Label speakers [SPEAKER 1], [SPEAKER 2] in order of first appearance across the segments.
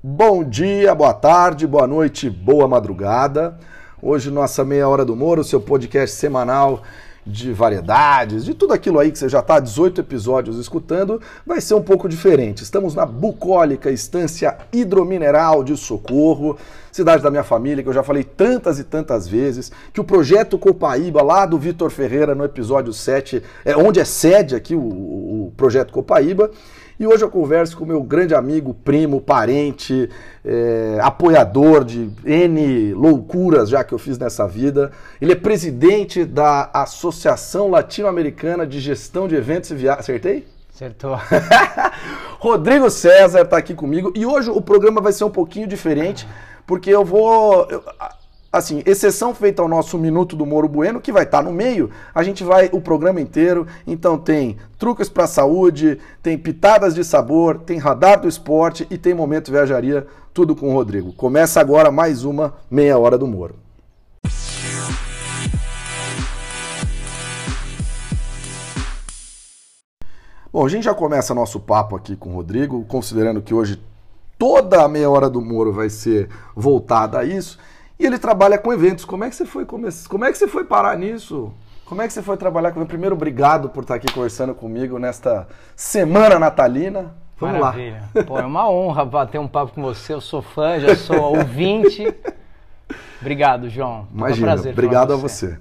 [SPEAKER 1] Bom dia, boa tarde, boa noite, boa madrugada. Hoje, nossa meia hora do Moro, seu podcast semanal de variedades, de tudo aquilo aí que você já está 18 episódios escutando, vai ser um pouco diferente. Estamos na bucólica Estância Hidromineral de Socorro, cidade da minha família, que eu já falei tantas e tantas vezes, que o projeto Copaíba, lá do Vitor Ferreira, no episódio 7, é onde é sede aqui o, o projeto Copaíba, e hoje eu converso com meu grande amigo, primo, parente, é, apoiador de N loucuras já que eu fiz nessa vida. Ele é presidente da Associação Latino-Americana de Gestão de Eventos e Viagens. Acertei?
[SPEAKER 2] Acertou.
[SPEAKER 1] Rodrigo César está aqui comigo e hoje o programa vai ser um pouquinho diferente, porque eu vou. Eu, assim, exceção feita ao nosso Minuto do Moro Bueno, que vai estar tá no meio, a gente vai o programa inteiro. Então tem truques para saúde, tem pitadas de sabor, tem radar do esporte e tem momento viajaria, tudo com o Rodrigo. Começa agora mais uma meia hora do Moro. Bom, a gente já começa nosso papo aqui com o Rodrigo, considerando que hoje toda a meia hora do Moro vai ser voltada a isso. E ele trabalha com eventos. Como é que você foi começar? Como é que você foi parar nisso? Como é que você foi trabalhar com Primeiro, obrigado por estar aqui conversando comigo nesta semana natalina.
[SPEAKER 2] Vamos Maravilha. lá. Pô, é uma honra bater um papo com você. Eu sou fã, já sou ouvinte. Obrigado, João.
[SPEAKER 1] Imagina, um prazer obrigado a você. você.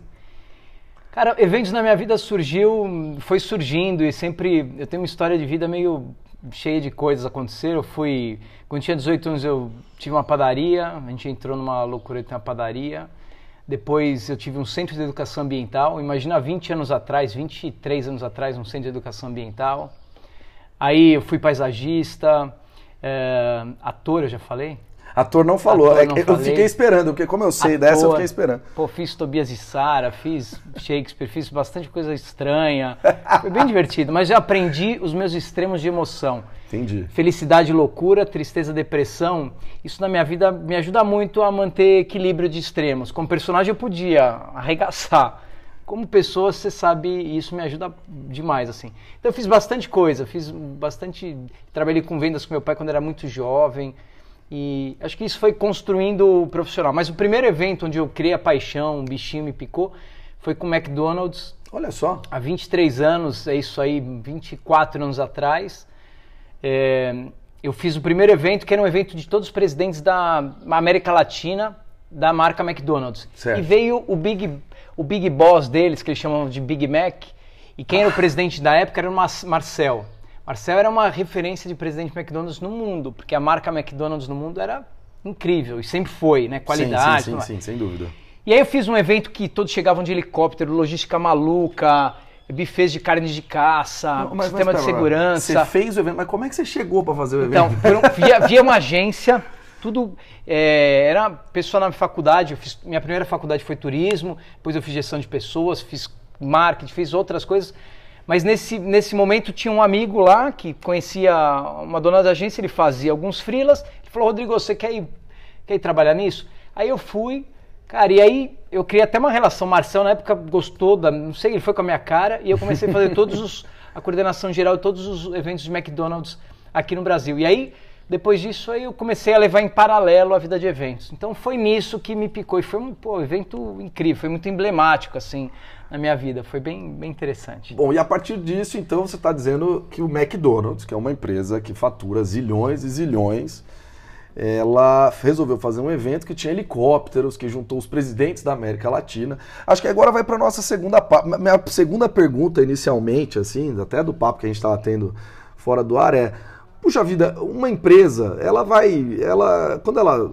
[SPEAKER 2] Cara, eventos na minha vida surgiu, foi surgindo e sempre eu tenho uma história de vida meio cheia de coisas aconteceram. Eu fui, quando tinha 18 anos eu tive uma padaria, a gente entrou numa loucura de ter uma padaria. Depois eu tive um centro de educação ambiental. Imagina 20 anos atrás, 23 anos atrás, um centro de educação ambiental. Aí eu fui paisagista, é, ator, eu já falei.
[SPEAKER 1] Ator não falou. Ator é não eu falei. fiquei esperando, porque como eu sei Ator, dessa, eu fiquei esperando.
[SPEAKER 2] Pô, fiz Tobias e Sara, fiz Shakespeare, fiz bastante coisa estranha. Foi bem divertido, mas já aprendi os meus extremos de emoção.
[SPEAKER 1] Entendi.
[SPEAKER 2] Felicidade, loucura, tristeza, depressão. Isso na minha vida me ajuda muito a manter equilíbrio de extremos. Como personagem eu podia arregaçar. Como pessoa, você sabe, isso me ajuda demais, assim. Então eu fiz bastante coisa, fiz bastante... Trabalhei com vendas com meu pai quando era muito jovem. E acho que isso foi construindo o profissional. Mas o primeiro evento onde eu criei a paixão, um bichinho me picou, foi com o McDonald's.
[SPEAKER 1] Olha só.
[SPEAKER 2] Há 23 anos, é isso aí, 24 anos atrás. É, eu fiz o primeiro evento, que era um evento de todos os presidentes da América Latina, da marca McDonald's.
[SPEAKER 1] Certo.
[SPEAKER 2] E veio o Big, o Big Boss deles, que eles chamam de Big Mac, e quem era o presidente da época era o Marcel. Marcel era uma referência de presidente McDonald's no mundo, porque a marca McDonald's no mundo era incrível e sempre foi, né? Qualidade.
[SPEAKER 1] Sim, sim, sim, sim, sem dúvida.
[SPEAKER 2] E aí eu fiz um evento que todos chegavam de helicóptero, logística maluca, bufês de carne de caça, Não, mas, sistema mas, de segurança.
[SPEAKER 1] Você fez o evento, mas como é que você chegou para fazer o
[SPEAKER 2] então,
[SPEAKER 1] evento?
[SPEAKER 2] Então, via, via uma agência, tudo é, era pessoa na faculdade. Fiz, minha primeira faculdade foi turismo, depois eu fiz gestão de pessoas, fiz marketing, fiz outras coisas. Mas nesse, nesse momento tinha um amigo lá que conhecia uma dona da agência, ele fazia alguns frilas. Ele falou: Rodrigo, você quer ir, quer ir trabalhar nisso? Aí eu fui, cara, e aí eu criei até uma relação. Marcel na época gostou da, não sei, ele foi com a minha cara e eu comecei a fazer todos os, a coordenação geral de todos os eventos de McDonald's aqui no Brasil. E aí depois disso aí eu comecei a levar em paralelo a vida de eventos. Então foi nisso que me picou e foi um pô, evento incrível, foi muito emblemático assim na minha vida. Foi bem, bem interessante.
[SPEAKER 1] Bom, e a partir disso, então, você está dizendo que o McDonald's, que é uma empresa que fatura zilhões e zilhões, ela resolveu fazer um evento que tinha helicópteros, que juntou os presidentes da América Latina. Acho que agora vai para nossa segunda minha segunda pergunta inicialmente, assim, até do papo que a gente estava tendo fora do ar é, puxa vida, uma empresa, ela vai, ela quando ela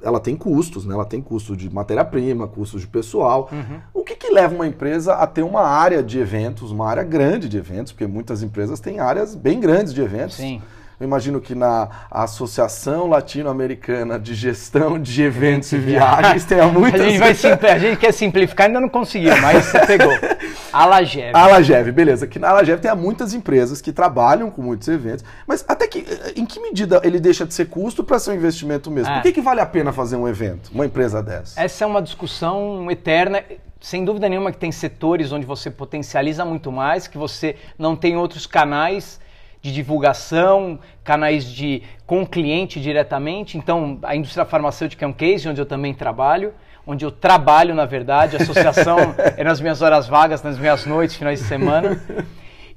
[SPEAKER 1] ela tem custos, né? Ela tem custo de matéria-prima, custos de pessoal. Uhum. O que, que leva uma empresa a ter uma área de eventos, uma área grande de eventos, porque muitas empresas têm áreas bem grandes de eventos.
[SPEAKER 2] Sim.
[SPEAKER 1] Eu imagino que na Associação Latino-Americana de Gestão de Eventos e Viagens tenha muitas.
[SPEAKER 2] A gente, vai a gente quer simplificar, ainda não conseguiu, mas você pegou. Alagev.
[SPEAKER 1] Alagev, beleza. Que na Alagev tem muitas empresas que trabalham com muitos eventos, mas até que em que medida ele deixa de ser custo para ser um investimento mesmo? É. Por que, que vale a pena fazer um evento, uma empresa dessa?
[SPEAKER 2] Essa é uma discussão eterna sem dúvida nenhuma que tem setores onde você potencializa muito mais, que você não tem outros canais de divulgação, canais de com o cliente diretamente. Então, a indústria farmacêutica é um case onde eu também trabalho, onde eu trabalho, na verdade, a associação é nas minhas horas vagas, nas minhas noites, finais de semana.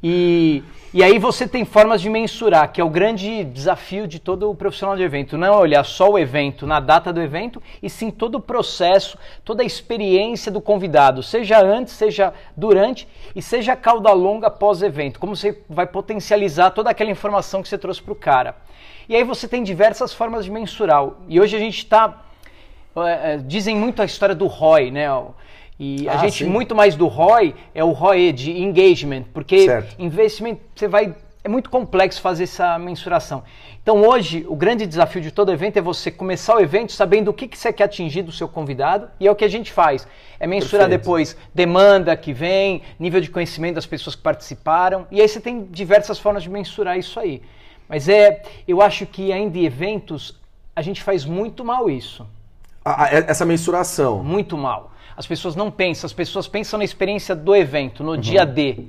[SPEAKER 2] E, e aí você tem formas de mensurar, que é o grande desafio de todo o profissional de evento. Não é olhar só o evento na data do evento, e sim todo o processo, toda a experiência do convidado, seja antes, seja durante e seja cauda longa pós-evento. Como você vai potencializar toda aquela informação que você trouxe para o cara. E aí você tem diversas formas de mensurar. E hoje a gente está. É, é, dizem muito a história do ROI, né? E a ah, gente, sim. muito mais do ROI, é o ROE de engagement, porque certo. investimento, você vai. É muito complexo fazer essa mensuração. Então, hoje, o grande desafio de todo evento é você começar o evento sabendo o que, que você quer atingir do seu convidado, e é o que a gente faz. É mensurar Perfeito. depois demanda que vem, nível de conhecimento das pessoas que participaram, e aí você tem diversas formas de mensurar isso aí. Mas é, eu acho que ainda em eventos, a gente faz muito mal isso.
[SPEAKER 1] essa mensuração.
[SPEAKER 2] Muito mal. As pessoas não pensam, as pessoas pensam na experiência do evento, no uhum. dia D,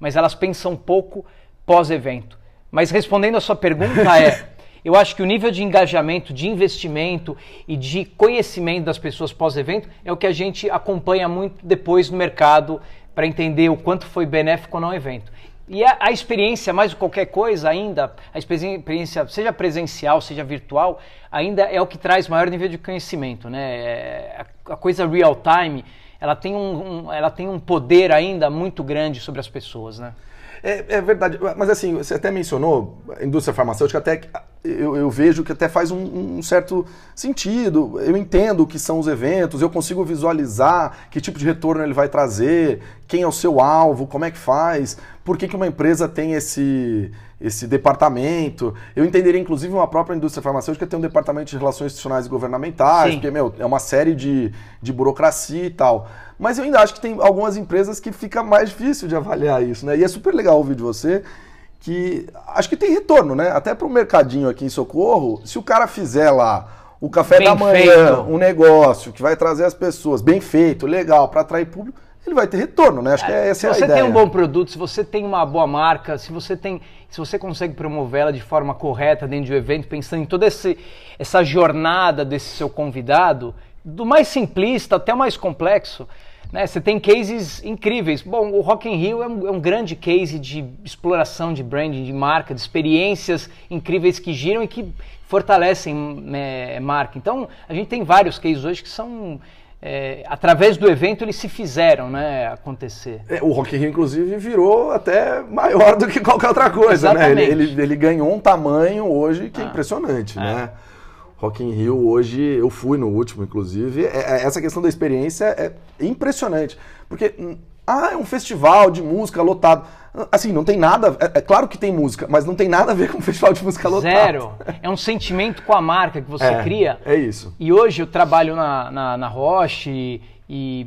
[SPEAKER 2] mas elas pensam pouco pós-evento. Mas respondendo a sua pergunta é, eu acho que o nível de engajamento, de investimento e de conhecimento das pessoas pós-evento é o que a gente acompanha muito depois no mercado para entender o quanto foi benéfico ou não o evento. E a, a, experiência, mais do que qualquer coisa ainda, a experiência, seja presencial, seja virtual, ainda é o que traz maior nível de conhecimento. Né? A, a coisa real time, ela tem um, um, ela tem um poder ainda muito grande sobre as pessoas. Né?
[SPEAKER 1] É, é, verdade, mas assim, você até mencionou a indústria farmacêutica, até eu, eu vejo que até faz um, um, certo sentido. Eu entendo o que são os eventos, eu consigo visualizar que tipo de retorno ele vai trazer, quem é o seu alvo, como é que faz, por que, que uma empresa tem esse, esse departamento. Eu entenderia, inclusive, uma própria indústria farmacêutica tem um departamento de relações institucionais e governamentais, Sim. porque, meu, é uma série de, de burocracia e tal. Mas eu ainda acho que tem algumas empresas que fica mais difícil de avaliar isso, né? E é super legal ouvir de você que acho que tem retorno, né? Até para o mercadinho aqui em Socorro, se o cara fizer lá o café bem da manhã, feito. um negócio que vai trazer as pessoas bem feito, legal, para atrair público, ele vai ter retorno, né? Acho que é, essa
[SPEAKER 2] se você tem um bom produto, se você tem uma boa marca, se você tem, se você consegue promovê-la de forma correta dentro de um evento, pensando em toda esse, essa jornada desse seu convidado, do mais simplista até o mais complexo, né? Você tem cases incríveis. Bom, o Rock in Rio é um, é um, grande case de exploração de branding, de marca, de experiências incríveis que giram e que fortalecem né, marca. Então, a gente tem vários cases hoje que são é, através do evento eles se fizeram né, acontecer.
[SPEAKER 1] É, o Rock in Rio, inclusive, virou até maior do que qualquer outra coisa, Exatamente. né? Ele, ele, ele, ganhou um tamanho hoje que é ah, é impressionante, né? Rock in Rio hoje, eu fui no último, inclusive. É, é, essa questão da experiência é impressionante. Porque, hum, ah, é um festival de música lotado. Assim, não tem nada. É, é, claro que tem música, mas não tem nada a ver com um festival de música lotado.
[SPEAKER 2] Zero. É um sentimento com a marca que você
[SPEAKER 1] é,
[SPEAKER 2] cria.
[SPEAKER 1] É isso.
[SPEAKER 2] E hoje eu trabalho na, na, na Roche e,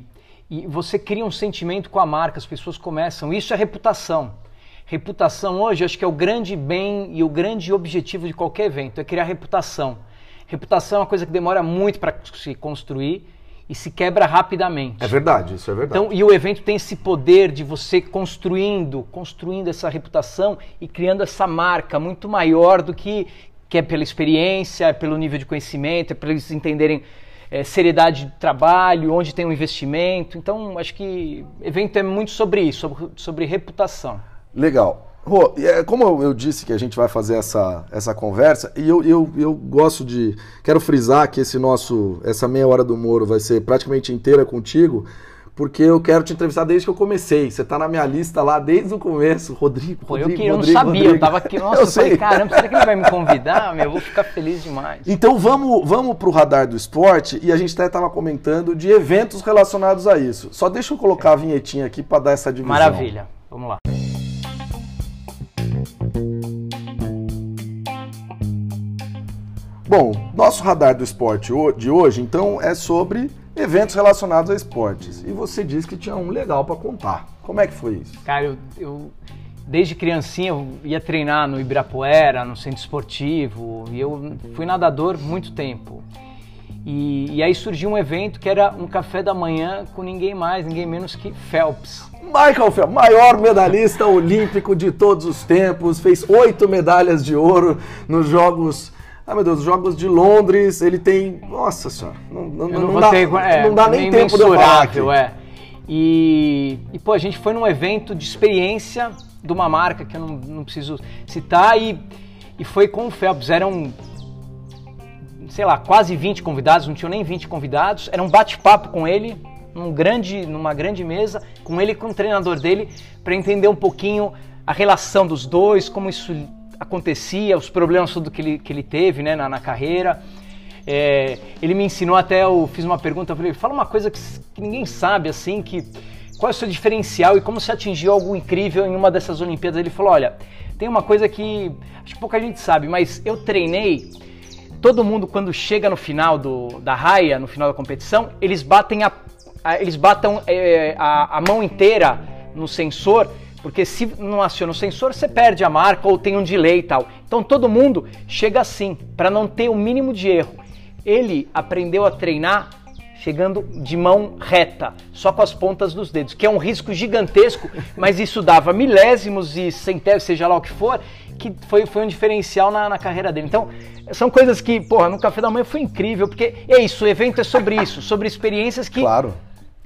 [SPEAKER 2] e você cria um sentimento com a marca, as pessoas começam. Isso é reputação. Reputação hoje acho que é o grande bem e o grande objetivo de qualquer evento, é criar reputação. Reputação é uma coisa que demora muito para se construir e se quebra rapidamente.
[SPEAKER 1] É verdade, isso é verdade.
[SPEAKER 2] Então, e o evento tem esse poder de você construindo, construindo essa reputação e criando essa marca muito maior do que, que é pela experiência, é pelo nível de conhecimento, é para eles entenderem é, seriedade de trabalho, onde tem um investimento. Então, acho que evento é muito sobre isso, sobre, sobre reputação.
[SPEAKER 1] Legal. Rô, é, como eu disse que a gente vai fazer essa, essa conversa, e eu, eu, eu gosto de. Quero frisar que esse nosso, essa meia hora do Moro vai ser praticamente inteira contigo, porque eu quero te entrevistar desde que eu comecei. Você está na minha lista lá desde o começo. Rodrigo, Pô, Rodrigo,
[SPEAKER 2] eu, que, eu
[SPEAKER 1] Rodrigo,
[SPEAKER 2] não sabia,
[SPEAKER 1] Rodrigo.
[SPEAKER 2] eu tava aqui, nossa, eu, eu falei, caramba, será que ele vai me convidar? Meu, eu vou ficar feliz demais.
[SPEAKER 1] Então vamos, vamos pro radar do esporte e a gente até estava comentando de eventos relacionados a isso. Só deixa eu colocar a vinhetinha aqui para dar essa divisão.
[SPEAKER 2] Maravilha, vamos lá.
[SPEAKER 1] Bom, nosso radar do esporte de hoje, então, é sobre eventos relacionados a esportes. E você disse que tinha um legal para contar. Como é que foi isso?
[SPEAKER 2] Cara, eu, eu, desde criancinha eu ia treinar no Ibirapuera, no centro esportivo, e eu fui nadador muito tempo. E, e, aí surgiu um evento que era um café da manhã com ninguém mais, ninguém menos que Phelps.
[SPEAKER 1] Michael Phelps, maior medalhista olímpico de todos os tempos, fez oito medalhas de ouro nos Jogos. Ah, meu Deus, os Jogos de Londres, ele tem. Nossa senhora, não, não, não,
[SPEAKER 2] vou
[SPEAKER 1] dá,
[SPEAKER 2] ter- é,
[SPEAKER 1] não dá nem tempo de eu falar aqui.
[SPEAKER 2] É. E, e, pô, a gente foi num evento de experiência de uma marca que eu não, não preciso citar e, e foi com o Phelps. Eram, sei lá, quase 20 convidados, não tinham nem 20 convidados. Era um bate-papo com ele, num grande, numa grande mesa, com ele e com o treinador dele, para entender um pouquinho a relação dos dois, como isso acontecia, os problemas tudo que ele, que ele teve né, na, na carreira. É, ele me ensinou até, eu fiz uma pergunta para ele, fala uma coisa que, que ninguém sabe, assim, que qual é o seu diferencial e como você atingiu algo incrível em uma dessas Olimpíadas. Ele falou, olha, tem uma coisa que acho que pouca gente sabe, mas eu treinei, todo mundo quando chega no final do, da raia, no final da competição, eles batem a, a- eles batam é, a, a mão inteira no sensor, porque se não aciona o sensor, você perde a marca ou tem um delay e tal. Então todo mundo chega assim, para não ter o mínimo de erro. Ele aprendeu a treinar chegando de mão reta, só com as pontas dos dedos, que é um risco gigantesco, mas isso dava milésimos e centésimos, seja lá o que for, que foi, foi um diferencial na, na carreira dele. Então, são coisas que, porra, no café da manhã foi incrível, porque é isso, o evento é sobre isso, sobre experiências que
[SPEAKER 1] Claro.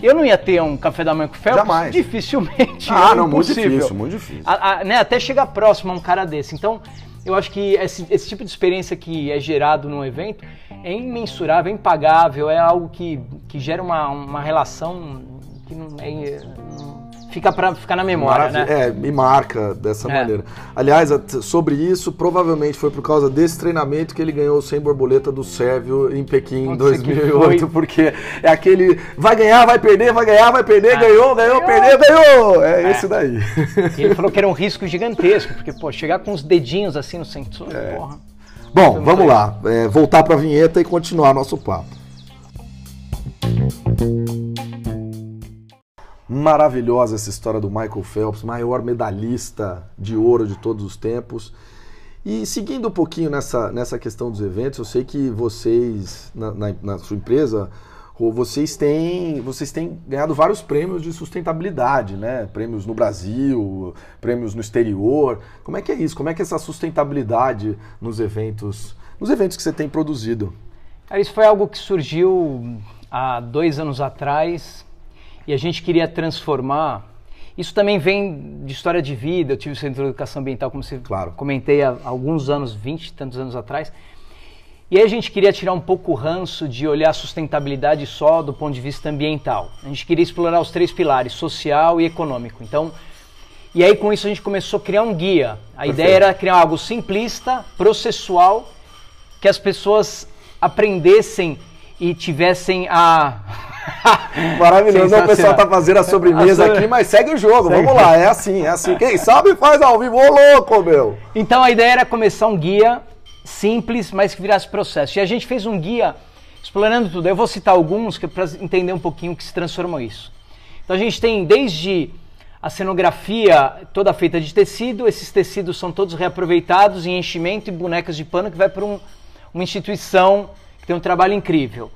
[SPEAKER 2] Eu não ia ter um café da manhã com o Phelps,
[SPEAKER 1] Jamais.
[SPEAKER 2] dificilmente.
[SPEAKER 1] Ah,
[SPEAKER 2] é
[SPEAKER 1] não, muito difícil, muito difícil.
[SPEAKER 2] A- a- né, até chegar próximo a um cara desse. Então, eu acho que esse, esse tipo de experiência que é gerado num evento é imensurável, é impagável, é algo que, que gera uma, uma relação que não é, não- fica para ficar na memória, né?
[SPEAKER 1] É, me marca dessa
[SPEAKER 2] É.
[SPEAKER 1] maneira. Aliás, sobre isso, provavelmente foi por causa desse treinamento que ele ganhou 100 borboleta do Sérvio em Pequim em
[SPEAKER 2] Pode ser que
[SPEAKER 1] 2008,
[SPEAKER 2] foi.
[SPEAKER 1] porque é aquele vai ganhar, vai perder, vai ganhar, vai perder,
[SPEAKER 2] É.
[SPEAKER 1] ganhou, ganhou, perdeu, ganhou. É, esse daí.
[SPEAKER 2] E ele falou que era um risco gigantesco, porque, pô, chegar com os dedinhos assim no sensor,
[SPEAKER 1] É.
[SPEAKER 2] porra.
[SPEAKER 1] Bom, vamos lá. É, voltar para a vinheta e continuar nosso papo. Maravilhosa essa história do Michael Phelps, maior medalhista de ouro de todos os tempos. E seguindo um pouquinho nessa, nessa questão dos eventos, eu sei que vocês, na, na- na sua empresa, vocês têm, vocês têm ganhado vários prêmios de sustentabilidade, né? Prêmios no Brasil, prêmios no exterior. Como é que é isso? Como é que é essa sustentabilidade nos eventos, nos eventos que você tem produzido?
[SPEAKER 2] Cara, isso foi algo que surgiu há dois anos atrás e a gente queria transformar. Isso também vem de história de vida. Eu tive o Centro de Educação Ambiental, como você
[SPEAKER 1] Claro.
[SPEAKER 2] comentei há alguns anos, 20 e tantos anos atrás. E aí a gente queria tirar um pouco o ranço de olhar a sustentabilidade só do ponto de vista ambiental. A gente queria explorar os três pilares, social e econômico. Então, e aí com isso a gente começou a criar um guia. A
[SPEAKER 1] Perfeito.
[SPEAKER 2] ideia era criar algo simplista, processual, que as pessoas aprendessem e tivessem a.
[SPEAKER 1] Maravilhoso. O pessoal tá fazendo a sobremesa
[SPEAKER 2] A sobre-
[SPEAKER 1] aqui, mas segue o jogo.
[SPEAKER 2] Segue.
[SPEAKER 1] Vamos lá, é assim, é assim. Quem sabe faz ao vivo. Ô, louco, meu!
[SPEAKER 2] Então a ideia era começar um guia simples, mas que virasse processo. E a gente fez um guia explorando tudo. Eu vou citar alguns para entender um pouquinho o que se transformou isso. Então a gente tem desde a cenografia toda feita de tecido, esses tecidos são todos reaproveitados em enchimento e bonecas de pano que vai para um- uma instituição que tem um trabalho incrível.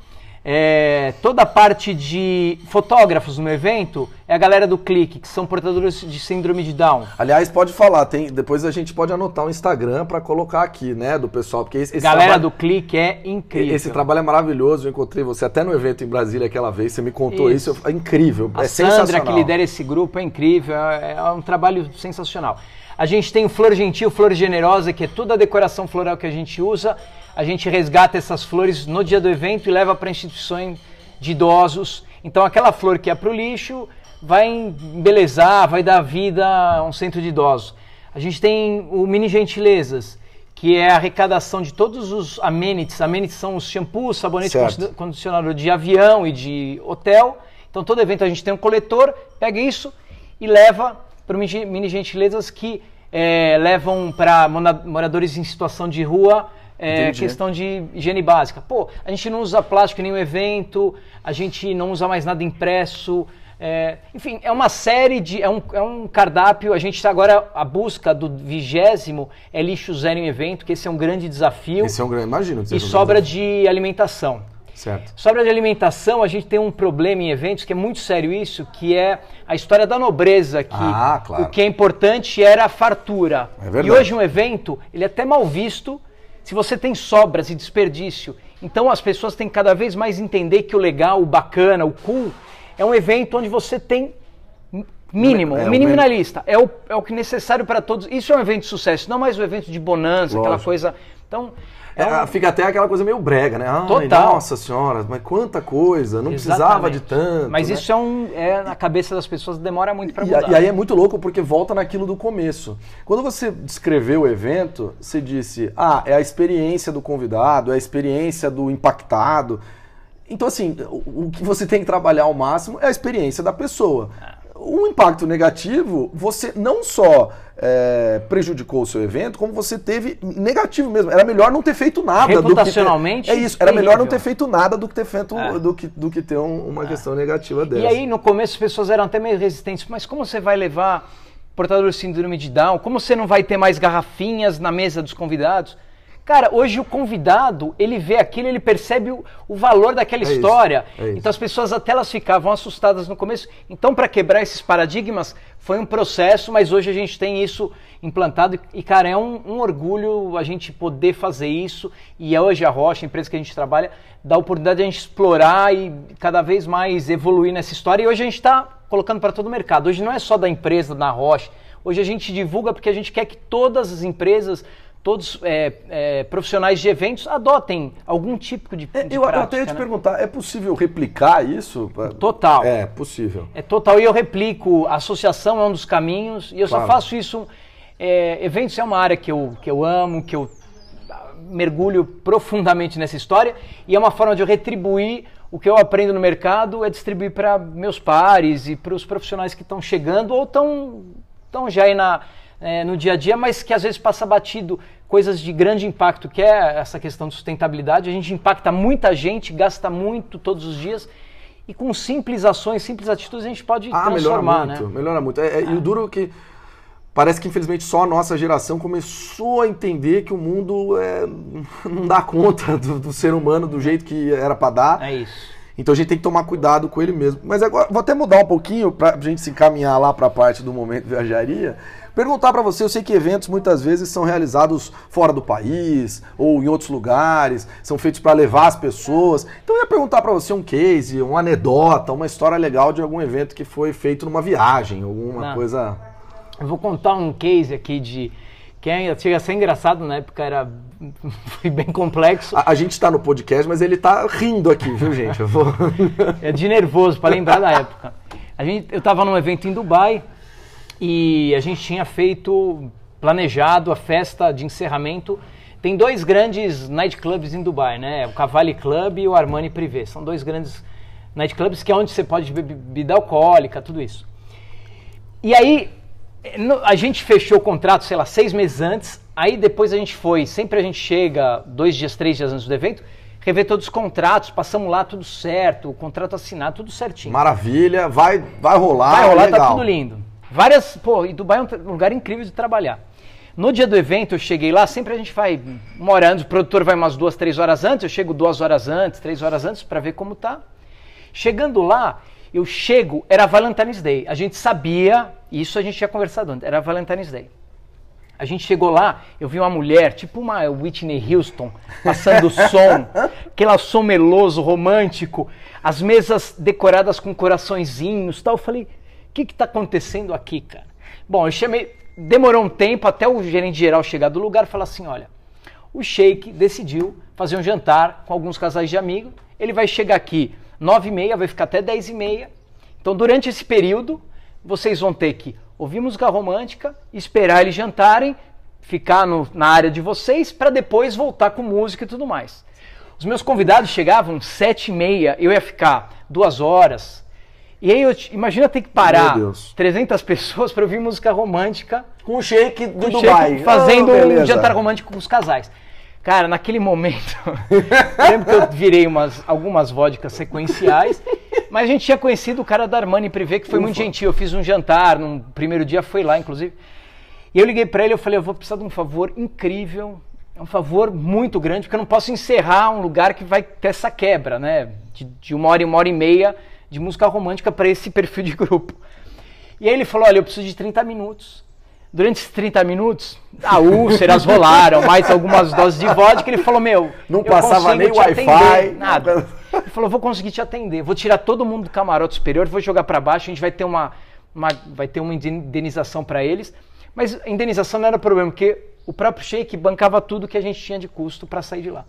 [SPEAKER 2] É, toda a parte de fotógrafos no evento é a galera do Clique, que são portadores de síndrome de Down.
[SPEAKER 1] Aliás, pode falar, tem, depois a gente pode anotar o Instagram para colocar aqui, né, do pessoal, porque esse, esse
[SPEAKER 2] galera
[SPEAKER 1] trabalho,
[SPEAKER 2] do Clique é incrível.
[SPEAKER 1] esse trabalho é maravilhoso. Eu encontrei você até no evento em Brasília aquela vez, você me contou isso,
[SPEAKER 2] Isso.
[SPEAKER 1] é incrível,
[SPEAKER 2] A
[SPEAKER 1] é
[SPEAKER 2] Sandra,
[SPEAKER 1] sensacional.
[SPEAKER 2] que lidera esse grupo, é incrível, é, é um trabalho sensacional. A gente tem o Flor Gentil, Flor Generosa, que é toda a decoração floral que a gente usa. A gente resgata essas flores no dia do evento e leva para instituições de idosos. Então, aquela flor que é para o lixo vai embelezar, vai dar vida a um centro de idosos. A gente tem o Mini Gentilezas, que é a arrecadação de todos os amenities. Amenities são os shampoos, sabonete, condicionador de avião e de hotel. Então, todo evento a gente tem um coletor, pega isso e leva para o Mini Gentilezas que eh, levam para moradores em situação de rua é, questão de higiene básica. Pô, a gente não usa plástico em nenhum evento, a gente não usa mais nada impresso. é, enfim, é uma série de. É um, é um cardápio. A gente está agora. A busca do vigésimo é lixo zero em evento, que esse é um grande desafio
[SPEAKER 1] Esse é um grande, imagino.
[SPEAKER 2] e sobra de alimentação.
[SPEAKER 1] Certo.
[SPEAKER 2] Sobre a de alimentação, a gente tem um problema em eventos que é muito sério isso, que é a história da nobreza, que
[SPEAKER 1] Ah, claro.
[SPEAKER 2] o que é importante era a fartura.
[SPEAKER 1] É verdade.
[SPEAKER 2] e hoje um evento, ele é até mal visto se você tem sobras e desperdício. Então as pessoas têm cada vez mais entender que o legal, o bacana, o cool, é um evento onde você tem mínimo,
[SPEAKER 1] É,
[SPEAKER 2] o
[SPEAKER 1] o
[SPEAKER 2] mínimo na lista. É o, é o que é necessário para todos. Isso é um evento de sucesso, não mais um evento de bonança, aquela
[SPEAKER 1] Lógico.
[SPEAKER 2] coisa. Então,
[SPEAKER 1] É,
[SPEAKER 2] é
[SPEAKER 1] Fica até aquela coisa meio brega, né? Ai,
[SPEAKER 2] Total.
[SPEAKER 1] Nossa senhora, mas quanta coisa, não precisava
[SPEAKER 2] Exatamente.
[SPEAKER 1] de tanto.
[SPEAKER 2] Mas
[SPEAKER 1] né?
[SPEAKER 2] isso é um é na cabeça das pessoas demora muito para
[SPEAKER 1] E,
[SPEAKER 2] mudar.
[SPEAKER 1] e aí é muito louco porque volta naquilo do começo. Quando você descreveu o evento, você disse, ah, é a experiência do convidado, é a experiência do impactado. Então, assim, o, o que você tem que trabalhar ao máximo é a experiência da pessoa. Um impacto negativo, você não só é, prejudicou o seu evento, como você teve negativo mesmo. Era melhor não ter feito nada. do que ter-
[SPEAKER 2] Reputacionalmente,
[SPEAKER 1] É isso, era melhor não
[SPEAKER 2] terrível.
[SPEAKER 1] ter feito nada do que ter feito
[SPEAKER 2] É.
[SPEAKER 1] do, que, do que ter um- uma questão negativa dessa.
[SPEAKER 2] E aí, no começo, as pessoas eram até meio resistentes. Mas como você vai levar portador de síndrome de Down? Como você não vai ter mais garrafinhas na mesa dos convidados? Cara, hoje o convidado, ele vê aquilo, ele percebe o, o valor daquela
[SPEAKER 1] É isso,
[SPEAKER 2] história.
[SPEAKER 1] é isso.
[SPEAKER 2] Então as pessoas até elas ficavam assustadas no começo. Então, para quebrar esses paradigmas, foi um processo, mas hoje a gente tem isso implantado. E, cara, é um, um orgulho a gente poder fazer isso. E hoje a Rocha, a empresa que a gente trabalha, dá a oportunidade de a gente explorar e cada vez mais evoluir nessa história. E hoje a gente está colocando para todo o mercado. Hoje não é só da empresa, da Rocha. Hoje a gente divulga porque a gente quer que todas as empresas, todos é, é, profissionais de eventos adotem algum tipo de,
[SPEAKER 1] É,
[SPEAKER 2] de
[SPEAKER 1] eu, eu
[SPEAKER 2] prática,
[SPEAKER 1] até ia te
[SPEAKER 2] né?
[SPEAKER 1] perguntar, é possível replicar isso?
[SPEAKER 2] Total.
[SPEAKER 1] É, possível.
[SPEAKER 2] É total. E eu replico, a associação é um dos caminhos, e eu
[SPEAKER 1] Claro.
[SPEAKER 2] só faço isso. é, eventos é uma área que eu, que eu amo, que eu mergulho profundamente nessa história, e é uma forma de eu retribuir o que eu aprendo no mercado, é distribuir para meus pares e para os profissionais que estão chegando ou estão já aí na, é, no dia a dia, mas que às vezes passa batido coisas de grande impacto, que é essa questão de sustentabilidade. A gente impacta muita gente, gasta muito todos os dias, e com simples ações, simples atitudes, a gente pode
[SPEAKER 1] Ah, melhora
[SPEAKER 2] transformar,
[SPEAKER 1] muito,
[SPEAKER 2] né?
[SPEAKER 1] melhora muito. É, é, E o duro é que parece que infelizmente só a nossa geração começou a entender que o mundo é, não dá conta do, do ser humano do jeito que era para dar.
[SPEAKER 2] É isso.
[SPEAKER 1] Então a gente tem que tomar cuidado com ele mesmo. Mas agora vou até mudar um pouquinho pra gente se encaminhar lá para a parte do momento viajaria. Perguntar para você, eu sei que eventos muitas vezes são realizados fora do país ou em outros lugares, são feitos para levar as pessoas. Então eu ia perguntar para você um case, uma anedota, uma história legal de algum evento que foi feito numa viagem, alguma
[SPEAKER 2] Não.
[SPEAKER 1] coisa.
[SPEAKER 2] Eu vou contar um case aqui de que é, chega a ser engraçado, na época era foi bem complexo.
[SPEAKER 1] A, a gente tá no podcast, mas ele tá rindo aqui, viu, gente? Eu vou.
[SPEAKER 2] É de nervoso para lembrar da época. A gente, eu estava num evento em Dubai e a gente tinha feito planejado a festa de encerramento. Tem dois grandes nightclubs em Dubai, né? O Cavalli Club e o Armani Privé. São dois grandes nightclubs que é onde você pode beber bebida alcoólica, tudo isso. E aí a gente fechou o contrato, sei lá, seis meses antes. Aí depois a gente foi, sempre a gente chega dois dias, três dias antes do evento, rever todos os contratos, passamos lá tudo certo, o contrato assinado, tudo certinho.
[SPEAKER 1] Maravilha, vai, vai rolar.
[SPEAKER 2] Vai rolar,
[SPEAKER 1] legal.
[SPEAKER 2] tá tudo lindo. Várias, pô, e Dubai é um lugar incrível de trabalhar. No dia do evento, eu cheguei lá, sempre a gente vai uma hora antes, o produtor vai umas duas, três horas antes, eu chego duas horas antes, três horas antes, para ver como tá. Chegando lá, eu chego, era Valentine's Day. A gente sabia, isso a gente tinha conversado antes, era Valentine's Day. A gente chegou lá, eu vi uma mulher, tipo uma Whitney Houston, passando som, aquele som meloso, romântico, as mesas decoradas com coraçõezinhos tal. Eu falei, que que tá acontecendo aqui, cara? Bom, eu chamei, demorou um tempo até o gerente geral chegar do lugar e falar assim, olha, o Sheik decidiu fazer um jantar com alguns casais de amigos. Ele vai chegar aqui nove e meia, vai ficar até dez e meia. Então, durante esse período, vocês vão ter que ouvir música romântica, esperar eles jantarem, ficar no- na área de vocês, para depois voltar com música e tudo mais. Os meus convidados chegavam sete e meia, eu ia ficar duas horas. E aí, eu, te- imagina ter que parar
[SPEAKER 1] Meu Deus.
[SPEAKER 2] 300 pessoas para ouvir música romântica
[SPEAKER 1] Com o shake do
[SPEAKER 2] o
[SPEAKER 1] Dubai.
[SPEAKER 2] Fazendo
[SPEAKER 1] Ah,
[SPEAKER 2] um jantar romântico com os casais. Cara, naquele momento, eu lembro que eu virei umas, algumas vodkas sequenciais, mas a gente tinha conhecido o cara da Armani Privé, que foi muito gentil. Eu fiz um jantar, no primeiro dia foi lá, inclusive. E eu liguei pra ele, eu falei, eu vou precisar de um favor incrível. é um favor muito grande, porque eu não posso encerrar um lugar que vai ter essa quebra, né? De, de uma hora e uma hora e meia de música romântica para esse perfil de grupo. E aí ele falou: olha, eu preciso de 30 minutos. Durante esses 30 minutos, a úlceras rolaram, mais algumas doses de vodka. Ele falou: Meu,
[SPEAKER 1] não passava nem Wi-Fi,
[SPEAKER 2] nada. Ele falou: Vou conseguir te atender, vou tirar todo mundo do camarote superior, vou jogar para baixo, a gente vai ter uma, uma vai ter uma indenização para eles. Mas a indenização não era problema, porque o próprio Sheik bancava tudo que a gente tinha de custo para sair de lá.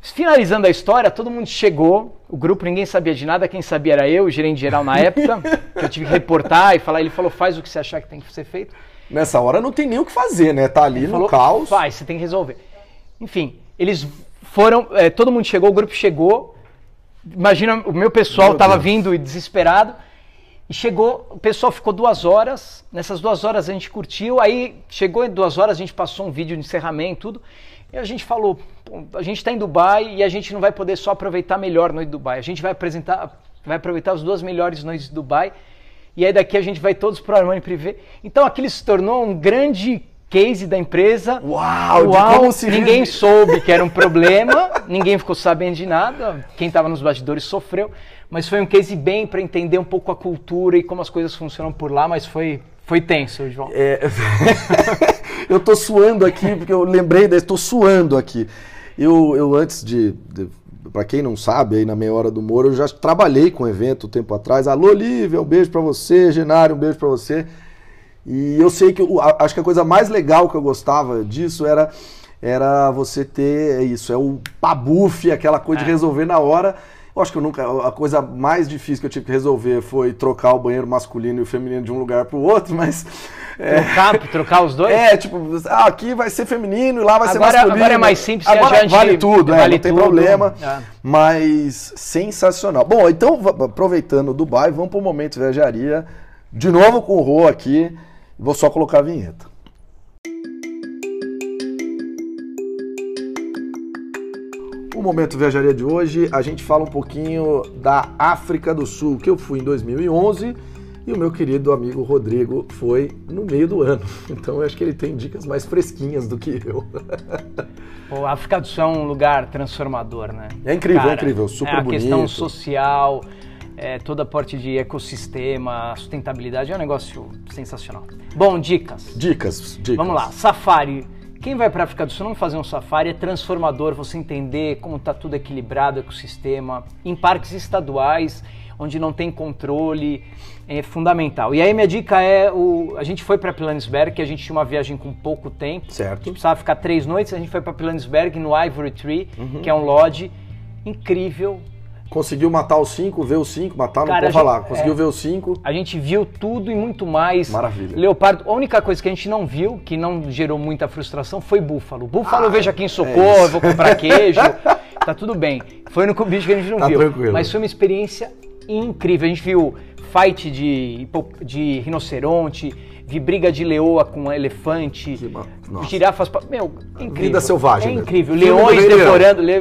[SPEAKER 2] Finalizando a história, todo mundo chegou, o grupo ninguém sabia de nada, quem sabia era eu, o gerente geral na época, que eu tive que reportar e falar, ele falou, faz o que você achar que tem que ser feito.
[SPEAKER 1] Nessa hora não tem nem o que fazer, né? Tá ali ele no falou, caos.
[SPEAKER 2] Faz, você tem que resolver. Enfim, eles foram, é, todo mundo chegou, o grupo chegou, imagina, o meu pessoal estava vindo desesperado, e chegou, o pessoal ficou duas horas, nessas duas horas a gente curtiu, aí chegou em duas horas, a gente passou um vídeo de encerramento tudo, e a gente falou, a gente está em Dubai e a gente não vai poder só aproveitar melhor noite de Dubai, a gente vai apresentar, vai aproveitar as duas melhores noites de Dubai, e aí daqui a gente vai todos para o Armani Privé. Então aquilo se tornou um grande case da empresa.
[SPEAKER 1] Uau!
[SPEAKER 2] Uau ninguém soube que era um problema, ninguém ficou sabendo de nada, quem estava nos bastidores sofreu, mas foi um case bem para entender um pouco a cultura e como as coisas funcionam por lá, mas foi foi tenso, João. É...
[SPEAKER 1] eu tô suando aqui, porque eu lembrei, estou suando aqui. Eu, eu antes de, de para quem não sabe, aí na meia hora do Moro, eu já trabalhei com um evento um tempo atrás. Alô, Lívia, um beijo para você. Genário, um beijo para você. E eu sei que, eu, acho que a coisa mais legal que eu gostava disso era, era você ter isso, é o pabuf, aquela coisa é. de resolver na hora. Acho que eu nunca. A coisa mais difícil que eu tive que resolver foi trocar o banheiro masculino e o feminino de um lugar para o outro, mas.
[SPEAKER 2] É, trocar, trocar os dois?
[SPEAKER 1] É, tipo, ah, aqui vai ser feminino e lá vai
[SPEAKER 2] agora,
[SPEAKER 1] ser masculino.
[SPEAKER 2] Agora é mais simples,
[SPEAKER 1] agora gente, vale tudo, vale é, não tem tudo. problema. É. Mas sensacional. Bom, então, aproveitando o Dubai, vamos para o momento viajaria. De novo com o Rô aqui. Vou só colocar a vinheta. O Momento Viajaria de hoje, a gente fala um pouquinho da África do Sul, que eu fui em 2011 e o meu querido amigo Rodrigo foi no meio do ano. Então eu acho que ele tem dicas mais fresquinhas do que eu.
[SPEAKER 2] O África do Sul é um lugar transformador, né?
[SPEAKER 1] É incrível, é Cara, é incrível, super é
[SPEAKER 2] a
[SPEAKER 1] bonito.
[SPEAKER 2] A questão social, é, toda a parte de ecossistema, sustentabilidade, é um negócio sensacional. Bom, dicas.
[SPEAKER 1] Dicas, dicas.
[SPEAKER 2] Vamos lá, safari. Quem vai para a África do Sul não fazer um safari é transformador, você entender como está tudo equilibrado, ecossistema. Em parques estaduais, onde não tem controle, é fundamental. E aí minha dica é, o, a gente foi para Pilanesberg, que a gente tinha uma viagem com pouco tempo.
[SPEAKER 1] Certo.
[SPEAKER 2] Precisava ficar três noites, a gente foi para Pilanesberg, no Ivory Tree, uhum. que é um lodge incrível,
[SPEAKER 1] Conseguiu matar os cinco, ver os cinco, matar, não Cara, falar. Conseguiu é, ver os cinco.
[SPEAKER 2] A gente viu tudo e muito mais.
[SPEAKER 1] Maravilha.
[SPEAKER 2] Leopardo, a única coisa que a gente não viu, que não gerou muita frustração, foi búfalo. Búfalo, ah, veja quem socorro, é vou comprar queijo. tá tudo bem. Foi no bicho que a gente não tá viu. Tranquilo. Mas foi uma experiência incrível. A gente viu fight de, de rinoceronte, vi briga de leoa com elefante, girafas. Meu, incrível.
[SPEAKER 1] Vida selvagem.
[SPEAKER 2] É né? incrível. Leões devorando, le,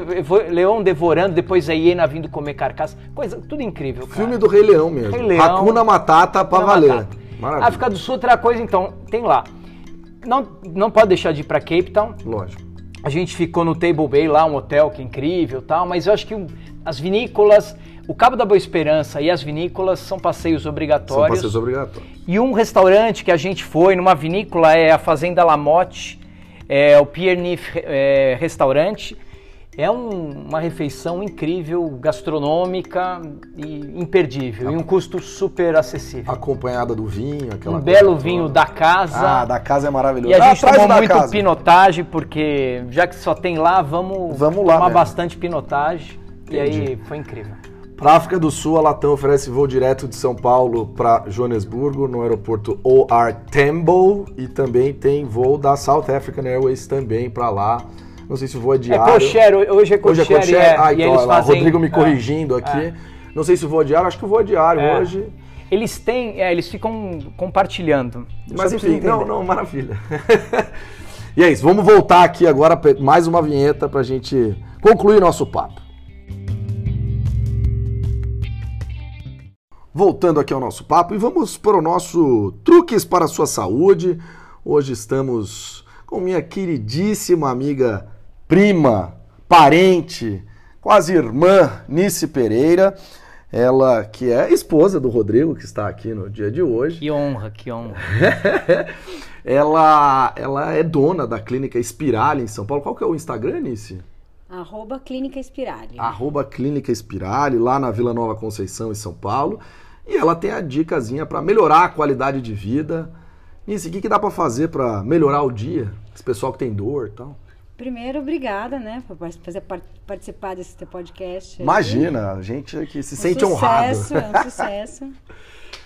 [SPEAKER 2] leão devorando, depois a hiena vindo comer carcaça. Coisa, tudo incrível. Cara.
[SPEAKER 1] Filme do Rei Leão mesmo. Rei Leão, Hakuna Matata pra valer. Matata.
[SPEAKER 2] Maravilha. África do Sul, outra coisa, então, tem lá. Não, não pode deixar de ir para Cape Town.
[SPEAKER 1] Lógico.
[SPEAKER 2] A gente ficou no Table Bay lá, um hotel que é incrível tal, mas eu acho que as vinícolas o Cabo da Boa Esperança e as vinícolas são passeios obrigatórios. São
[SPEAKER 1] passeios obrigatórios.
[SPEAKER 2] E um restaurante que a gente foi numa vinícola é a Fazenda Lamotte, é o Piernif é, Restaurante. É um, uma refeição incrível, gastronômica e imperdível, e um custo super acessível.
[SPEAKER 1] Acompanhada do vinho, aquela
[SPEAKER 2] Um belo vinho da casa.
[SPEAKER 1] Ah, da casa é maravilhoso.
[SPEAKER 2] E a gente ah, tomou muito casa. pinotagem, porque já que só tem lá, vamos,
[SPEAKER 1] vamos lá
[SPEAKER 2] tomar mesmo. bastante pinotagem. Entendi. E aí foi incrível.
[SPEAKER 1] Para África do Sul, a Latam oferece voo direto de São Paulo para Joanesburgo, no aeroporto OR Tambo, e também tem voo da South African Airways também para lá. Não sei se o voo é, é diário.
[SPEAKER 2] É hoje é co-share. Hoje é co
[SPEAKER 1] é, ah, então, eles fazem... Rodrigo me corrigindo é, aqui. É. Não sei se o voo é diário, acho que o voo é diário é. hoje.
[SPEAKER 2] Eles têm, é, eles ficam compartilhando.
[SPEAKER 1] Mas enfim, não, não, maravilha. e é isso, vamos voltar aqui agora, mais uma vinheta para a gente concluir nosso papo. Voltando aqui ao nosso papo e vamos para o nosso truques para a sua saúde. Hoje estamos com minha queridíssima amiga, prima, parente, quase irmã, Nice Pereira. Ela que é esposa do Rodrigo, que está aqui no dia de hoje.
[SPEAKER 2] Que honra, que honra.
[SPEAKER 1] ela, ela é dona da clínica Espirale em São Paulo. Qual que é o Instagram, Nice?
[SPEAKER 3] Arroba Clínica Espirale.
[SPEAKER 1] Arroba Clínica Espirale, lá na Vila Nova Conceição, em São Paulo. E ela tem a dicasinha para melhorar a qualidade de vida. Nice, o que, que dá para fazer para melhorar o dia? Esse pessoal que tem dor e tal.
[SPEAKER 3] Primeiro, obrigada, né, por fazer participar desse teu podcast.
[SPEAKER 1] Imagina, a gente que se
[SPEAKER 3] um
[SPEAKER 1] sente
[SPEAKER 3] sucesso,
[SPEAKER 1] honrado.
[SPEAKER 3] É um sucesso.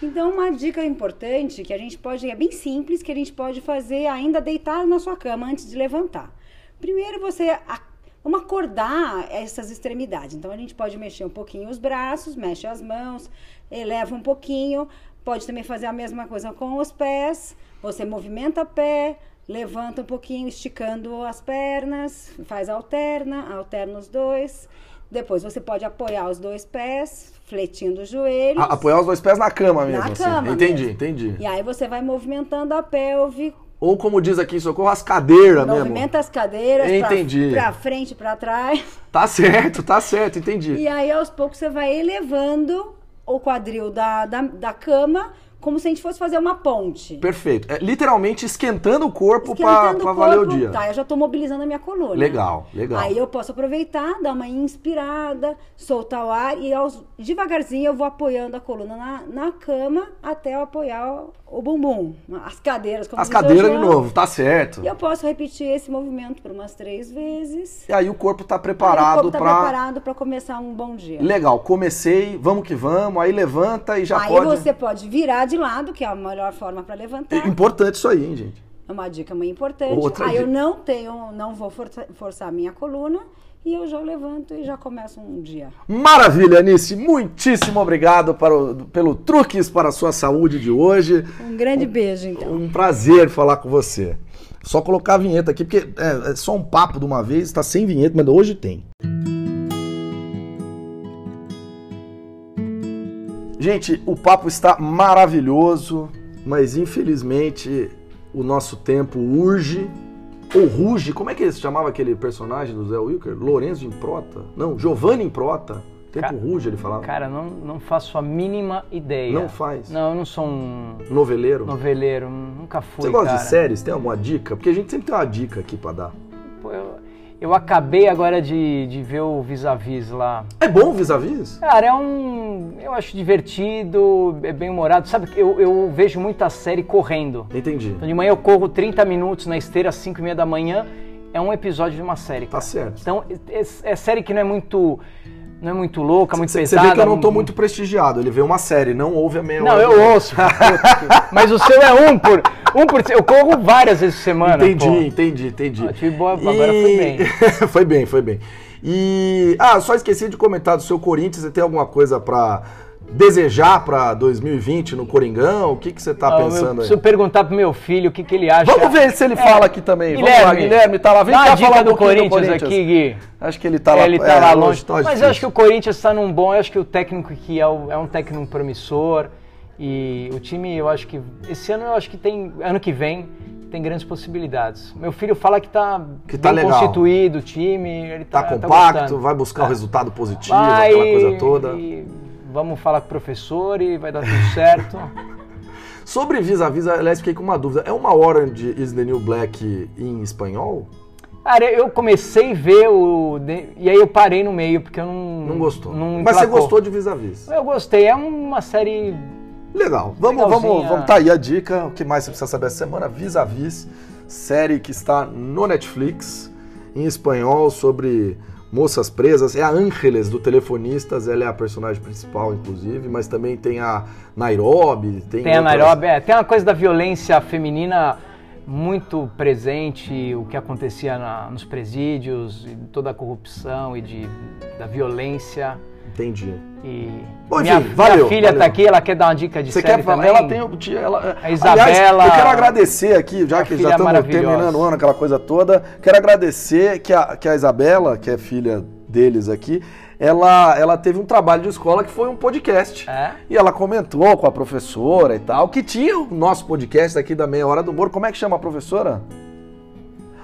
[SPEAKER 3] Então, uma dica importante que a gente pode, é bem simples, que a gente pode fazer ainda deitado na sua cama antes de levantar. Primeiro, você vamos acordar essas extremidades. Então, a gente pode mexer um pouquinho os braços, mexe as mãos, eleva um pouquinho. Pode também fazer a mesma coisa com os pés. Você movimenta o pé, levanta um pouquinho, esticando as pernas, faz alterna, alterna os dois. Depois você pode apoiar os dois pés, fletindo os joelhos.
[SPEAKER 1] A- apoiar os dois pés na cama mesmo.
[SPEAKER 3] Na
[SPEAKER 1] assim.
[SPEAKER 3] cama
[SPEAKER 1] Entendi,
[SPEAKER 3] mesmo.
[SPEAKER 1] entendi.
[SPEAKER 3] E aí você vai movimentando a pelve,
[SPEAKER 1] Ou como diz aqui em Socorro, as cadeiras mesmo.
[SPEAKER 3] movimenta as cadeiras pra-
[SPEAKER 1] Entendi.
[SPEAKER 3] pra frente, pra trás.
[SPEAKER 1] Tá certo, tá certo, entendi.
[SPEAKER 3] E aí, aos poucos, você vai elevando o quadril da, da, da cama, como se a gente fosse fazer uma ponte.
[SPEAKER 1] Perfeito. É literalmente esquentando o corpo
[SPEAKER 3] o
[SPEAKER 1] valer o dia.
[SPEAKER 3] Tá, eu já tô mobilizando a minha coluna.
[SPEAKER 1] Legal, legal.
[SPEAKER 3] Aí eu posso aproveitar, dar uma inspirada, soltar o ar e aos, devagarzinho eu vou apoiando a coluna na, na cama até eu apoiar o, o bumbum, as cadeiras. Como
[SPEAKER 1] As cadeiras de novo, tá certo.
[SPEAKER 3] E eu posso repetir esse movimento por umas três vezes.
[SPEAKER 1] E aí o corpo tá
[SPEAKER 3] Aí o
[SPEAKER 1] preparado
[SPEAKER 3] corpo tá
[SPEAKER 1] pra.
[SPEAKER 3] preparado para começar um bom dia.
[SPEAKER 1] Legal, comecei, vamos que vamos, aí levanta e já
[SPEAKER 3] Aí
[SPEAKER 1] pode.
[SPEAKER 3] você pode virar de lado, que é a melhor forma para levantar.
[SPEAKER 1] É importante isso aí, hein, gente.
[SPEAKER 3] É uma dica muito importante.
[SPEAKER 1] Outra
[SPEAKER 3] eu
[SPEAKER 1] dica.
[SPEAKER 3] não tenho, não vou força- forçar a minha coluna e eu já levanto e já começo um dia.
[SPEAKER 1] Maravilha, Anice. Muitíssimo obrigado para o- pelo Truques para a sua saúde de hoje.
[SPEAKER 3] Um grande beijo, então.
[SPEAKER 1] Um prazer falar com você. Só colocar a vinheta aqui, porque é, é só um papo de uma vez, tá sem vinheta, mas hoje tem. Gente, o papo está maravilhoso, mas infelizmente o nosso tempo urge. Ou ruge, como é que ele se chamava aquele personagem do Zé Wilker? Lourenço Improta? Não, Giovanni Improta. Tempo
[SPEAKER 2] Ca-
[SPEAKER 1] ruge, ele falava.
[SPEAKER 2] Cara, não, não faço a mínima ideia.
[SPEAKER 1] Não faz?
[SPEAKER 2] Não, eu não sou um
[SPEAKER 1] Noveleiro.
[SPEAKER 2] noveleiro, nunca fui,
[SPEAKER 1] Você gosta
[SPEAKER 2] cara.
[SPEAKER 1] de séries? Tem alguma dica? Porque a gente sempre tem uma dica aqui pra dar.
[SPEAKER 2] Eu, acabei agora de, de ver o Vis-a-Vis lá.
[SPEAKER 1] É bom o vis-a-vis?
[SPEAKER 2] Cara, é um... Eu acho divertido, é bem humorado. Sabe, que eu, eu vejo muita série correndo.
[SPEAKER 1] Entendi.
[SPEAKER 2] Então de manhã eu corro 30 minutos na esteira às 5 e meia da manhã. É um episódio de uma série,
[SPEAKER 1] Tá
[SPEAKER 2] cara.
[SPEAKER 1] certo.
[SPEAKER 2] Então é, é série que não é muito... Não é muito louca, muito
[SPEAKER 1] Você
[SPEAKER 2] pesada.
[SPEAKER 1] vê que eu não tô
[SPEAKER 2] mu-
[SPEAKER 1] muito prestigiado. Ele vê uma série, não ouve a meia
[SPEAKER 2] Não,
[SPEAKER 1] hora
[SPEAKER 2] eu ouço. Mas o seu é um por... Um por... Eu corro várias vezes por semana.
[SPEAKER 1] Entendi,
[SPEAKER 2] pô.
[SPEAKER 1] entendi, entendi.
[SPEAKER 2] Ah, agora foi bem.
[SPEAKER 1] foi bem, foi bem. E. Ah, só esqueci de comentar do seu Corinthians. Você tem alguma coisa pra desejar pra 2020 no Coringão? O que, que você tá
[SPEAKER 2] eu
[SPEAKER 1] pensando aí?
[SPEAKER 2] preciso perguntar pro meu filho o que, que ele acha.
[SPEAKER 1] Vamos ver se ele fala aqui também. Vamos lá,
[SPEAKER 2] Guilherme,
[SPEAKER 1] Guilherme tá lá. Vem cá
[SPEAKER 2] a dica
[SPEAKER 1] falar um
[SPEAKER 2] do
[SPEAKER 1] pouquinho
[SPEAKER 2] Corinthians, aqui, Gui.
[SPEAKER 1] Acho que ele tá
[SPEAKER 2] É,
[SPEAKER 1] lá.
[SPEAKER 2] ele tá
[SPEAKER 1] é,
[SPEAKER 2] lá longe.
[SPEAKER 1] tá
[SPEAKER 2] Mas eu acho que o Corinthians está num bom. Eu acho que o técnico que é, é um técnico promissor. E o time, eu acho que. Esse ano eu acho que tem. Ano que vem tem grandes possibilidades. Meu filho fala que tá,
[SPEAKER 1] Que tá legal.
[SPEAKER 2] constituído o time. Ele
[SPEAKER 1] Tá
[SPEAKER 2] tá,
[SPEAKER 1] compacto,
[SPEAKER 2] gostando.
[SPEAKER 1] vai buscar o resultado positivo,
[SPEAKER 2] Vai,
[SPEAKER 1] aquela coisa toda.
[SPEAKER 2] e vamos falar com o professor e vai dar tudo certo.
[SPEAKER 1] Sobre vis-a-vis, aliás, fiquei com uma dúvida. É uma Orange is the New Black em espanhol?
[SPEAKER 2] Cara, eu comecei a ver o. E aí eu parei no meio, porque eu não.
[SPEAKER 1] Não gostou.
[SPEAKER 2] Não
[SPEAKER 1] Mas você gostou de vis-a-vis?
[SPEAKER 2] Eu gostei. É uma série.
[SPEAKER 1] Legal. Vamos,
[SPEAKER 2] Legalzinha.
[SPEAKER 1] vamos, vamos. Tá aí a dica. O que mais você precisa saber essa semana? Vis-a-vis, série que está no Netflix, em espanhol, sobre moças presas. É a Ángeles do Telefonistas, ela é a personagem principal, inclusive, mas também tem a Nairobi. Tem,
[SPEAKER 2] Tem a Nairobi. É, tem uma coisa da violência feminina muito presente, o que acontecia na- nos presídios, e toda a corrupção e de, da violência.
[SPEAKER 1] Entendi.
[SPEAKER 2] E
[SPEAKER 1] Bom,
[SPEAKER 2] minha,
[SPEAKER 1] enfim, valeu,
[SPEAKER 2] minha filha
[SPEAKER 1] valeu.
[SPEAKER 2] tá aqui, ela quer dar uma dica de
[SPEAKER 1] Você
[SPEAKER 2] série
[SPEAKER 1] quer falar? Ela tem. Ela,
[SPEAKER 2] A Isabela-
[SPEAKER 1] Aliás, eu quero agradecer aqui, já que já estamos terminando o ano, aquela coisa toda. Quero agradecer que a, que a Isabela, que é filha deles aqui, ela, ela teve um trabalho de escola que foi um podcast.
[SPEAKER 2] É?
[SPEAKER 1] E ela comentou com a professora e tal, que tinha o nosso podcast aqui da Meia Hora do Humor. Como é que chama a professora?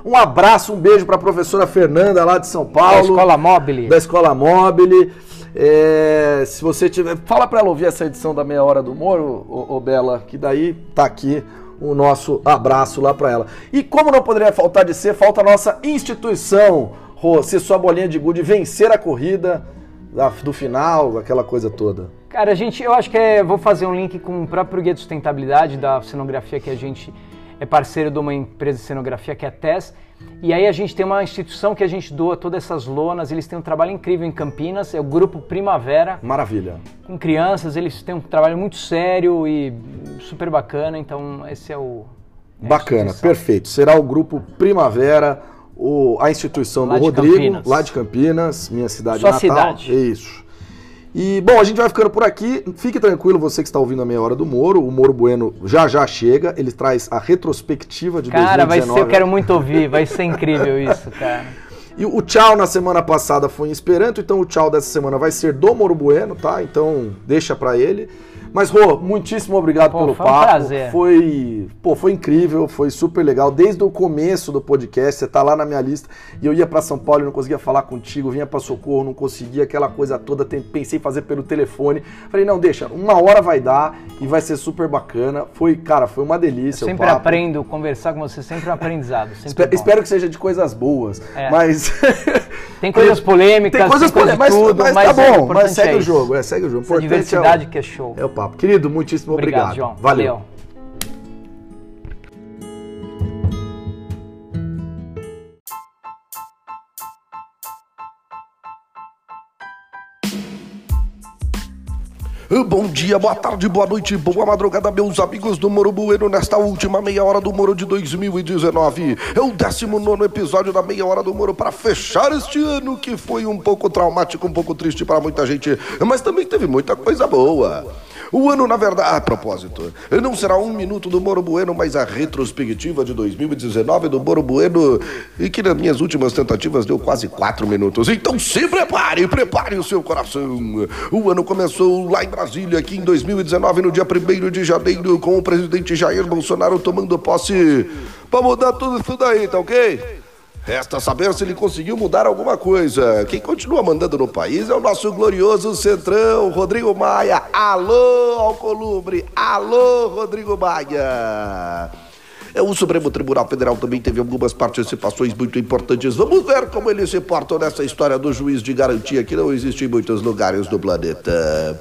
[SPEAKER 1] Um abraço, um beijo para a professora Fernanda lá de São Paulo.
[SPEAKER 2] Da Escola Mobile.
[SPEAKER 1] Da Escola Mobile. É, se você tiver. Fala para ela ouvir essa edição da Meia Hora do Humor, ô, Bela, que daí tá aqui o nosso abraço lá para ela. E como não poderia faltar de ser, falta a nossa instituição, Rô, sua bolinha de gude, vencer a corrida do final, aquela coisa toda.
[SPEAKER 2] Cara, a gente, eu acho que é, vou fazer um link com o próprio Guia de Sustentabilidade da cenografia que a gente é parceiro de uma empresa de cenografia que é a TES. E aí a gente tem uma instituição que a gente doa todas essas lonas, eles têm um trabalho incrível em Campinas, é o Grupo Primavera.
[SPEAKER 1] Maravilha.
[SPEAKER 2] Com crianças, eles têm um trabalho muito sério e super bacana, então esse é o...
[SPEAKER 1] É bacana, perfeito. Será o Grupo Primavera, o, a instituição lá do Rodrigo, Campinas. lá de Campinas, minha cidade
[SPEAKER 2] Sua
[SPEAKER 1] natal.
[SPEAKER 2] cidade.
[SPEAKER 1] Isso. E, bom, a gente vai ficando por aqui. Fique tranquilo, você que está ouvindo a meia hora do Moro. O Moro Bueno já já chega. Ele traz a retrospectiva de
[SPEAKER 2] cara,
[SPEAKER 1] 2019.
[SPEAKER 2] Cara, vai ser, eu quero muito ouvir. Vai ser incrível isso, cara.
[SPEAKER 1] E o tchau na semana passada foi em Esperanto, então o tchau dessa semana vai ser do Moro Bueno, tá? Então deixa para ele. Mas, Rô, muitíssimo obrigado
[SPEAKER 2] pô,
[SPEAKER 1] pelo
[SPEAKER 2] foi
[SPEAKER 1] papo.
[SPEAKER 2] Um prazer.
[SPEAKER 1] Foi, pô, foi incrível, foi super legal. Desde o começo do podcast, você tá lá na minha lista. E eu ia para São Paulo e não conseguia falar contigo, vinha para Socorro, não conseguia, aquela coisa toda. Pensei em fazer pelo telefone. Falei, não, deixa, uma hora vai dar e vai ser super bacana. Foi, cara, foi uma delícia.
[SPEAKER 2] Eu sempre aprendo, conversar com você sempre é um aprendizado.
[SPEAKER 1] Espero, espero, que seja de coisas boas. É. Mas.
[SPEAKER 2] Tem coisas polêmicas, tem coisas polêmicas, mas, tudo,
[SPEAKER 1] mas,
[SPEAKER 2] mas,
[SPEAKER 1] tá
[SPEAKER 2] é
[SPEAKER 1] bom, mas segue é o jogo, é, segue o jogo.
[SPEAKER 2] Essa diversidade é o, que é show.
[SPEAKER 1] É o papo. Querido, muitíssimo
[SPEAKER 2] obrigado.
[SPEAKER 1] obrigado.
[SPEAKER 2] João.
[SPEAKER 1] Valeu.
[SPEAKER 2] Valeu.
[SPEAKER 4] Bom dia, boa tarde, boa noite, boa madrugada, meus amigos do Moro Bueno, nesta última meia hora do Moro de 2019. É o 19 episódio da meia hora do Moro para fechar este ano que foi um pouco traumático, um pouco triste para muita gente, mas também teve muita coisa boa. O ano, na verdade, a propósito, não será um minuto do Moro Bueno, mas a retrospectiva de 2019 do Moro Bueno, e que nas minhas últimas tentativas deu quase quatro minutos. Então se prepare, prepare o seu coração. O ano começou lá em Brasília, aqui em 2019, no dia 1 de janeiro, com o presidente Jair Bolsonaro tomando posse para mudar tudo isso daí, tá ok? Resta saber se ele conseguiu mudar alguma coisa. Quem continua mandando no país é o nosso glorioso Centrão, Rodrigo Maia. Alô, Alcolumbre. Alô, Rodrigo Maia. É, o Supremo Tribunal Federal também teve algumas participações muito importantes. Vamos ver como eles se portam nessa história do juiz de garantia que não existe em muitos lugares do planeta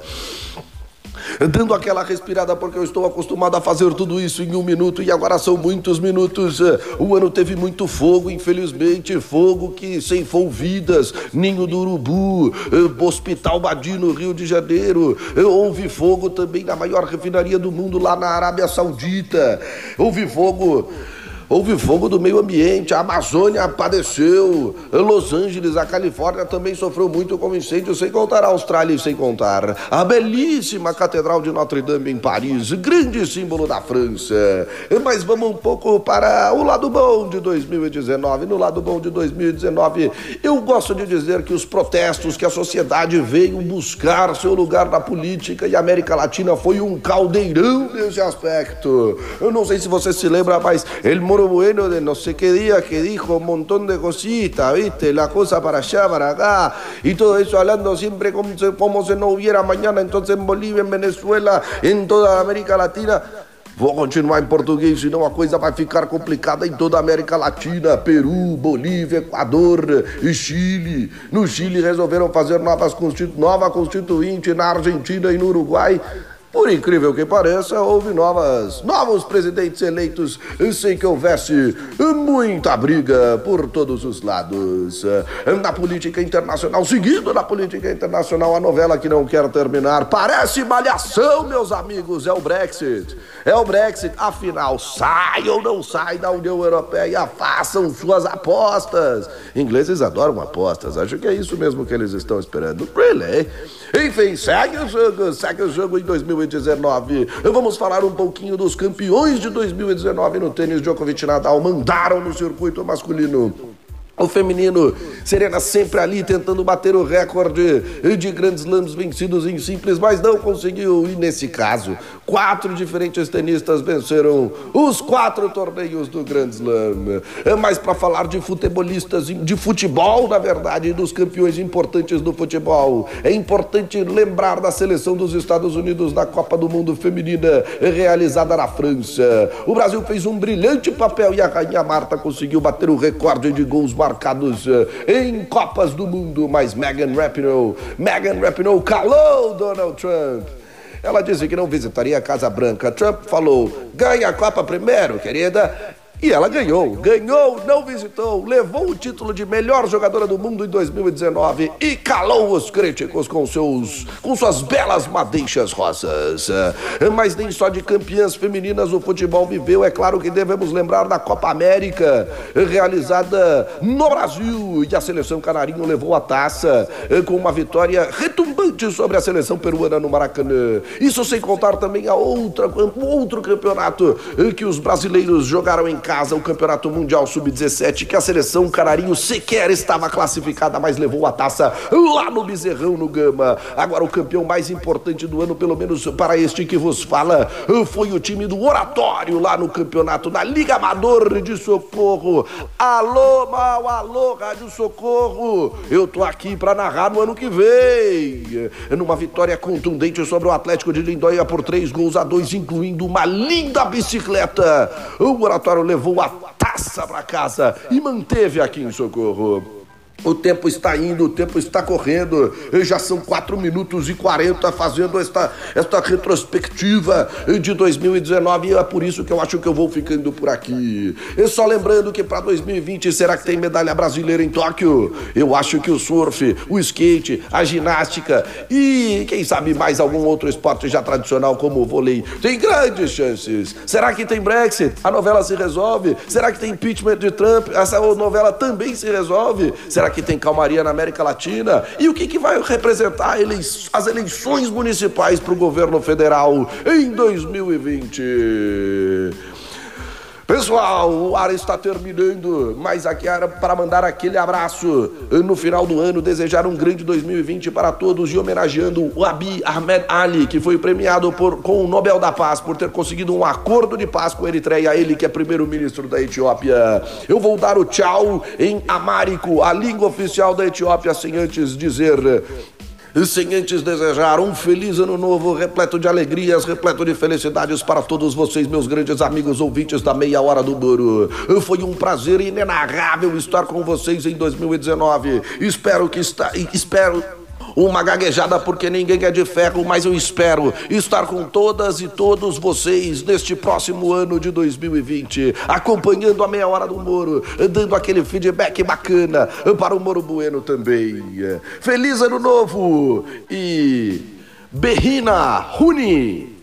[SPEAKER 4] dando aquela respirada, porque eu estou acostumado a fazer tudo isso em um minuto e agora são muitos minutos. O ano teve muito fogo, infelizmente, fogo que ceifou vidas, Ninho do Urubu, Hospital Badino, Rio de Janeiro. Houve fogo também na maior refinaria do mundo, lá na Arábia Saudita. Houve fogo Houve fogo do meio ambiente, a Amazônia padeceu, Los Angeles, a Califórnia também sofreu muito com incêndio, sem contar a Austrália sem contar a belíssima Catedral de Notre Dame em Paris, grande símbolo da França. Mas vamos um pouco para o lado bom de 2019. No lado bom de 2019, eu gosto de dizer que os protestos que a sociedade veio buscar seu lugar na política e a América Latina foi um caldeirão nesse aspecto. Eu não sei se você se lembra, mas ele Bueno de no sé qué día que dijo un montón de cositas, ¿viste? La cosa para allá, para acá, y todo eso hablando siempre como, se, como si no hubiera mañana, entonces en Bolivia, en Venezuela, en toda América Latina. Vou continuar em português, senão a coisa vai ficar complicada em toda a América Latina, Peru, Bolívia, Equador e Chile. No Chile resolveram fazer novas constitu nova na Argentina e no Uruguai por incrível que pareça, houve novas, novos presidentes eleitos sem que houvesse muita briga por todos os lados. Na política internacional, seguindo na política internacional, a novela que não quer terminar parece malhação, meus amigos, é o Brexit. É o Brexit, afinal, sai ou não sai da União Europeia, façam suas apostas. Ingleses adoram apostas, acho que é isso mesmo que eles estão esperando. Really? Enfim, segue o jogo, segue o jogo em 2019. Vamos falar um pouquinho dos campeões de 2019 no tênis Djokovic Nadal mandaram no circuito masculino. O feminino, Serena sempre ali tentando bater o recorde de grandes slams vencidos em simples, mas não conseguiu. E nesse caso, quatro diferentes tenistas venceram os quatro torneios do Grand Slam. Mas para falar de futebolistas, de futebol, na verdade, dos campeões importantes do futebol, é importante lembrar da seleção dos Estados Unidos na Copa do Mundo Feminina realizada na França. O Brasil fez um brilhante papel e a Rainha Marta conseguiu bater o recorde de gols marcados eh, em Copas do Mundo, mas Megan Rapinoe, Megan Rapinoe calou Donald Trump. Ela disse que não visitaria a Casa Branca. Trump falou: ganha a Copa primeiro, querida. E ela ganhou, ganhou, não visitou, levou o título de melhor jogadora do mundo em 2019 e calou os críticos com, seus, com suas belas madeixas rosas. Mas nem só de campeãs femininas o futebol viveu, é claro que devemos lembrar da Copa América, realizada no Brasil, e a seleção canarinho levou a taça com uma vitória retumbante sobre a seleção peruana no Maracanã. Isso sem contar também a outra, outro campeonato que os brasileiros jogaram em casa o Campeonato Mundial Sub-17, que a seleção Canarinho sequer estava classificada, mas levou a taça lá no Bezerrão, no Gama. Agora, o campeão mais importante do ano, pelo menos para este que vos fala, foi o time do Oratório lá no campeonato da Liga Amador de Socorro. Alô, mal, alô, Rádio Socorro. Eu tô aqui para narrar no ano que vem. Numa vitória contundente sobre o Atlético de Lindóia por três gols a dois, incluindo uma linda bicicleta. O Oratório levou levou a taça para casa e manteve aqui em Socorro. O tempo está indo, o tempo está correndo. Já são 4 minutos e 40 fazendo esta, esta retrospectiva de 2019 e é por isso que eu acho que eu vou ficando por aqui. E só lembrando que para 2020 será que tem medalha brasileira em Tóquio? Eu acho que o surf, o skate, a ginástica e quem sabe mais algum outro esporte já tradicional como o vôlei tem grandes chances. Será que tem Brexit? A novela se resolve? Será que tem impeachment de Trump? Essa novela também se resolve? Será Que tem calmaria na América Latina? E o que, que vai representar as eleições municipais para o governo federal em 2020? Pessoal, o ar está terminando, mas aqui era para mandar aquele abraço no final do ano, desejar um grande 2020 para todos e homenageando o Abi Ahmed Ali, que foi premiado por, com o Nobel da Paz por ter conseguido um acordo de paz com a Eritreia, ele que é primeiro-ministro da Etiópia. Eu vou dar o tchau em amárico, a língua oficial da Etiópia, sem antes dizer sem antes desejar um feliz ano novo, repleto de alegrias, repleto de felicidades para todos vocês, meus grandes amigos ouvintes da Meia Hora do Muro. Foi um prazer inenarrável estar com vocês em 2019. Espero que está, espero uma gaguejada porque ninguém é de ferro, mas eu espero estar com todas e todos vocês neste próximo ano de 2020, acompanhando a meia hora do Moro, dando aquele feedback bacana para o Moro Bueno também. Feliz ano novo e Berrina Runi!